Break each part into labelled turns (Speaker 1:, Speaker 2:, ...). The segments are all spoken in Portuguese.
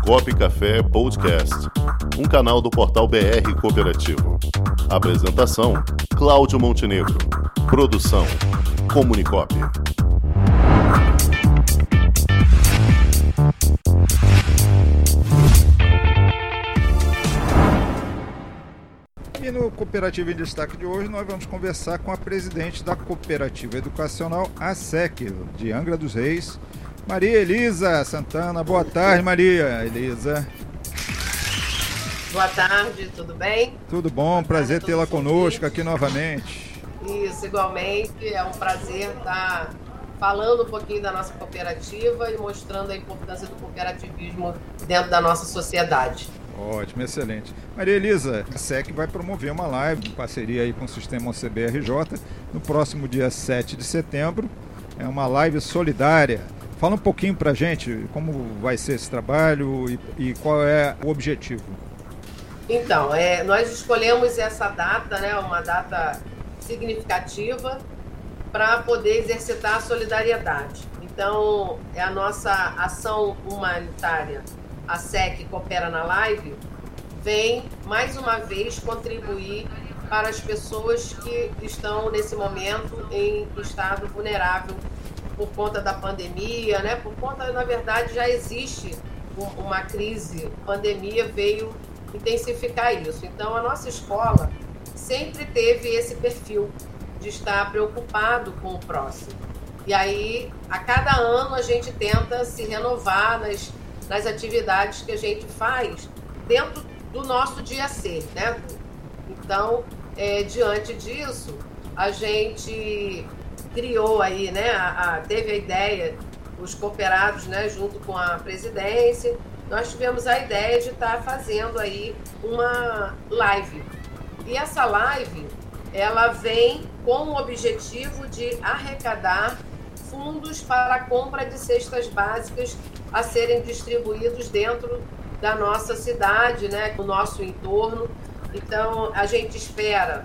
Speaker 1: Comunicop Café Podcast, um canal do portal BR Cooperativo. Apresentação: Cláudio Montenegro. Produção: Comunicop.
Speaker 2: E no Cooperativa em Destaque de hoje nós vamos conversar com a presidente da Cooperativa Educacional ASEC, de Angra dos Reis, Maria Elisa Santana. Boa tarde, Maria Elisa.
Speaker 3: Boa tarde, tudo bem?
Speaker 2: Tudo bom, prazer tê-la conosco aqui novamente.
Speaker 3: Isso, igualmente, é um prazer estar falando um pouquinho da nossa cooperativa e mostrando a importância do cooperativismo dentro da nossa sociedade.
Speaker 2: Ótimo, excelente. Maria Elisa, a SEC vai promover uma live em parceria aí com o Sistema OCBRJ no próximo dia 7 de setembro. É uma live solidária. Fala um pouquinho para a gente como vai ser esse trabalho e, e qual é o objetivo.
Speaker 3: Então, é, nós escolhemos essa data, né, uma data significativa, para poder exercitar a solidariedade. Então, é a nossa ação humanitária a SEC Coopera na Live, vem mais uma vez contribuir para as pessoas que estão nesse momento em estado vulnerável por conta da pandemia, né? Por conta, na verdade, já existe uma crise, a pandemia veio intensificar isso. Então, a nossa escola sempre teve esse perfil de estar preocupado com o próximo. E aí, a cada ano, a gente tenta se renovar nas nas atividades que a gente faz dentro do nosso dia a ser, né? Então, é, diante disso, a gente criou aí, né? A, a, teve a ideia, os cooperados, né? Junto com a presidência, nós tivemos a ideia de estar tá fazendo aí uma live. E essa live, ela vem com o objetivo de arrecadar fundos para a compra de cestas básicas a serem distribuídos dentro da nossa cidade, né, no nosso entorno. Então, a gente espera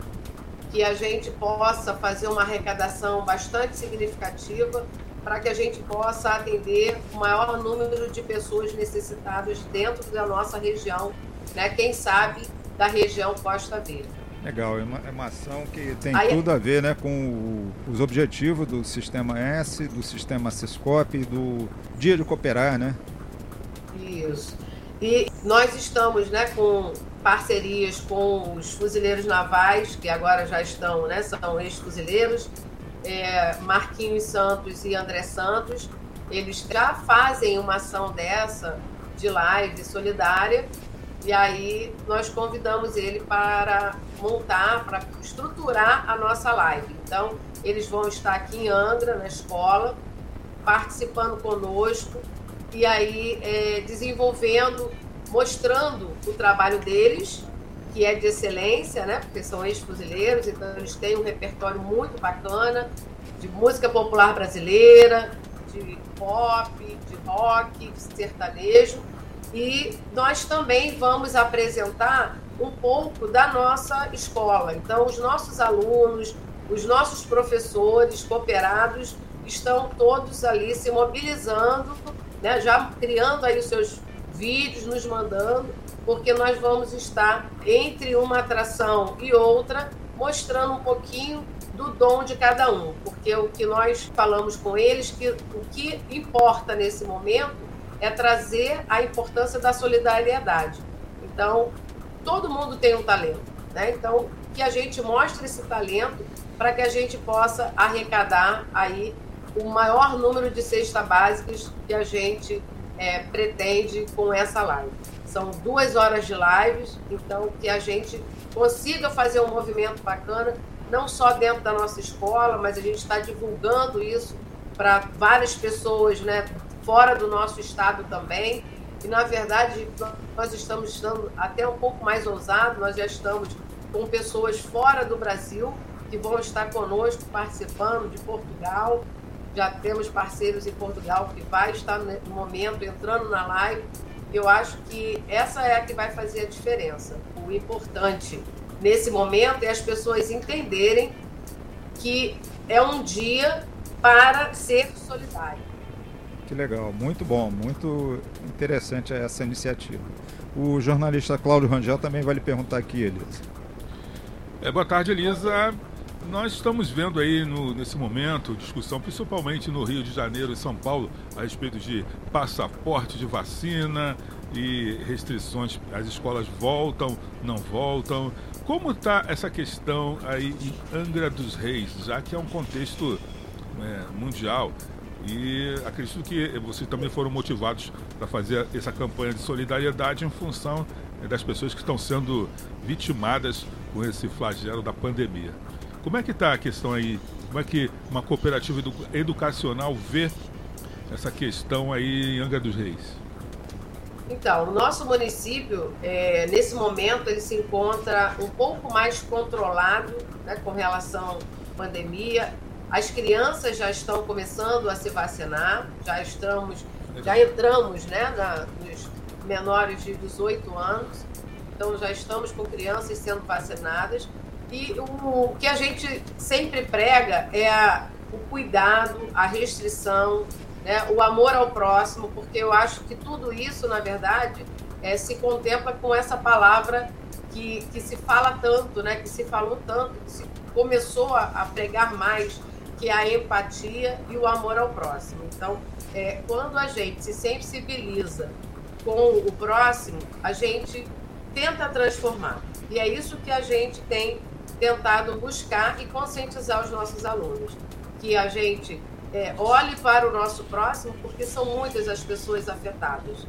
Speaker 3: que a gente possa fazer uma arrecadação bastante significativa para que a gente possa atender o maior número de pessoas necessitadas dentro da nossa região, né, quem sabe da região Costa Verde.
Speaker 2: Legal, é uma, é uma ação que tem Aí, tudo a ver né, com o, os objetivos do Sistema S, do Sistema Ciscop e do Dia de Cooperar, né?
Speaker 3: Isso. E nós estamos né, com parcerias com os fuzileiros navais, que agora já estão, né, são ex-fuzileiros, é, Marquinhos Santos e André Santos. Eles já fazem uma ação dessa de live solidária e aí nós convidamos ele para montar, para estruturar a nossa live. Então, eles vão estar aqui em Angra, na escola, participando conosco e aí é, desenvolvendo, mostrando o trabalho deles, que é de excelência, né? Porque são ex-fuzileiros, então eles têm um repertório muito bacana de música popular brasileira, de pop, de rock, de sertanejo e nós também vamos apresentar um pouco da nossa escola. Então, os nossos alunos, os nossos professores cooperados estão todos ali se mobilizando, né, já criando aí os seus vídeos, nos mandando, porque nós vamos estar entre uma atração e outra, mostrando um pouquinho do dom de cada um, porque o que nós falamos com eles que o que importa nesse momento é trazer a importância da solidariedade. Então, todo mundo tem um talento, né? Então, que a gente mostre esse talento para que a gente possa arrecadar aí o maior número de cestas básicas que a gente é, pretende com essa live. São duas horas de lives, então que a gente consiga fazer um movimento bacana, não só dentro da nossa escola, mas a gente está divulgando isso para várias pessoas, né, fora do nosso estado também. E, na verdade, nós estamos estando até um pouco mais ousados, nós já estamos com pessoas fora do Brasil que vão estar conosco participando de Portugal. Já temos parceiros em Portugal que vai estar no momento entrando na live. Eu acho que essa é a que vai fazer a diferença. O importante nesse momento é as pessoas entenderem que é um dia para ser solidário
Speaker 2: Que legal, muito bom, muito interessante essa iniciativa. O jornalista Cláudio Rangel também vai lhe perguntar aqui, Elisa.
Speaker 4: É, boa tarde, Elisa. Nós estamos vendo aí no, nesse momento discussão, principalmente no Rio de Janeiro e São Paulo, a respeito de passaporte de vacina e restrições. As escolas voltam, não voltam. Como está essa questão aí em Angra dos Reis, já que é um contexto é, mundial? E acredito que vocês também foram motivados para fazer essa campanha de solidariedade em função eh, das pessoas que estão sendo vitimadas com esse flagelo da pandemia. Como é que está a questão aí? Como é que uma cooperativa educacional vê essa questão aí em Angra dos Reis?
Speaker 3: Então, o nosso município, é, nesse momento, ele se encontra um pouco mais controlado né, com relação à pandemia. As crianças já estão começando a se vacinar, já estamos, já entramos né, na, nos menores de 18 anos, então já estamos com crianças sendo vacinadas. E o, o que a gente sempre prega é a, o cuidado, a restrição, né, o amor ao próximo, porque eu acho que tudo isso, na verdade, é, se contempla com essa palavra que, que se fala tanto, né, que se falou tanto, que se começou a, a pregar mais que é a empatia e o amor ao próximo. Então, é, quando a gente se sensibiliza com o próximo, a gente tenta transformar. E é isso que a gente tem tentado buscar e conscientizar os nossos alunos. Que a gente é, olhe para o nosso próximo, porque são muitas as pessoas afetadas.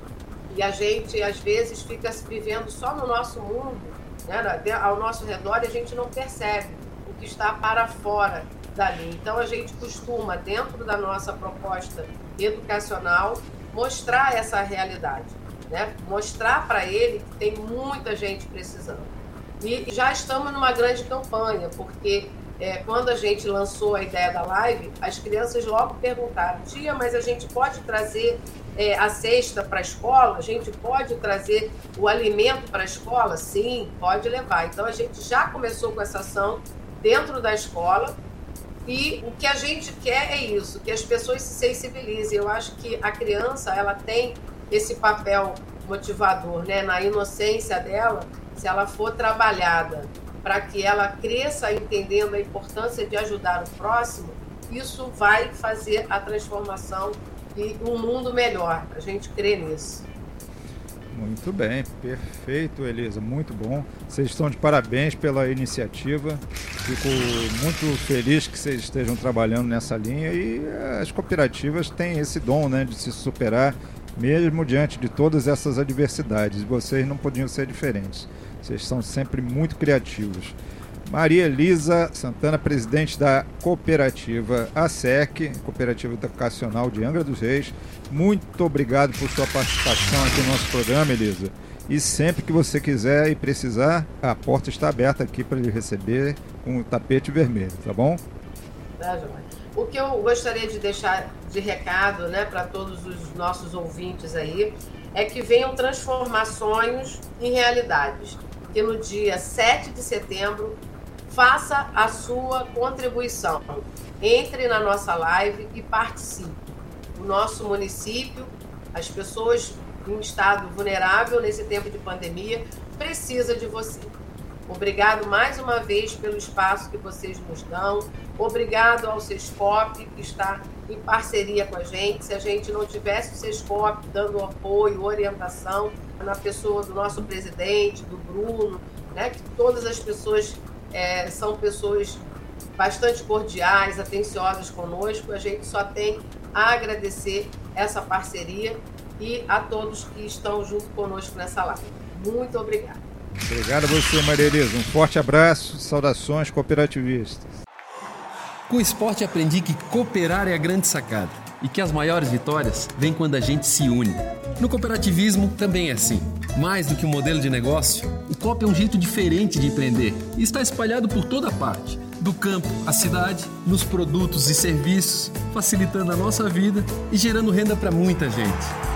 Speaker 3: E a gente, às vezes, fica vivendo só no nosso mundo, né, ao nosso redor, e a gente não percebe o que está para fora dali. Então, a gente costuma, dentro da nossa proposta educacional, mostrar essa realidade, né? mostrar para ele que tem muita gente precisando. E já estamos numa grande campanha, porque é, quando a gente lançou a ideia da live, as crianças logo perguntaram: tia, mas a gente pode trazer é, a cesta para a escola? A gente pode trazer o alimento para a escola? Sim, pode levar. Então a gente já começou com essa ação dentro da escola e o que a gente quer é isso, que as pessoas se sensibilizem. Eu acho que a criança, ela tem esse papel motivador, né? Na inocência dela, se ela for trabalhada para que ela cresça entendendo a importância de ajudar o próximo, isso vai fazer a transformação e um mundo melhor. A gente crê nisso.
Speaker 2: Muito bem, perfeito, Elisa, muito bom. Vocês estão de parabéns pela iniciativa. Fico muito feliz que vocês estejam trabalhando nessa linha e as cooperativas têm esse dom né, de se superar mesmo diante de todas essas adversidades. Vocês não podiam ser diferentes. Vocês são sempre muito criativos. Maria Elisa Santana, presidente da cooperativa ASEC, Cooperativa Educacional de Angra dos Reis. Muito obrigado por sua participação aqui no nosso programa, Elisa. E sempre que você quiser e precisar, a porta está aberta aqui para lhe receber um tapete vermelho, tá bom?
Speaker 3: Tá, O que eu gostaria de deixar de recado né, para todos os nossos ouvintes aí é que venham transformar sonhos em realidades. Que no dia 7 de setembro faça a sua contribuição. Entre na nossa live e participe. O nosso município, as pessoas em estado vulnerável nesse tempo de pandemia, precisa de você. Obrigado mais uma vez pelo espaço que vocês nos dão. Obrigado ao Sescop, que está em parceria com a gente. Se a gente não tivesse o Sescop dando apoio, orientação, na pessoa do nosso presidente, do Bruno, né, que todas as pessoas é, são pessoas bastante cordiais, atenciosas conosco. A gente só tem a agradecer essa parceria e a todos que estão junto conosco nessa live. Muito obrigada.
Speaker 2: Obrigado a você, Maria Elisa. Um forte abraço, saudações cooperativistas.
Speaker 5: Com o esporte aprendi que cooperar é a grande sacada e que as maiores vitórias vêm quando a gente se une. No cooperativismo também é assim. Mais do que um modelo de negócio, o COP é um jeito diferente de empreender e está espalhado por toda parte do campo à cidade, nos produtos e serviços, facilitando a nossa vida e gerando renda para muita gente.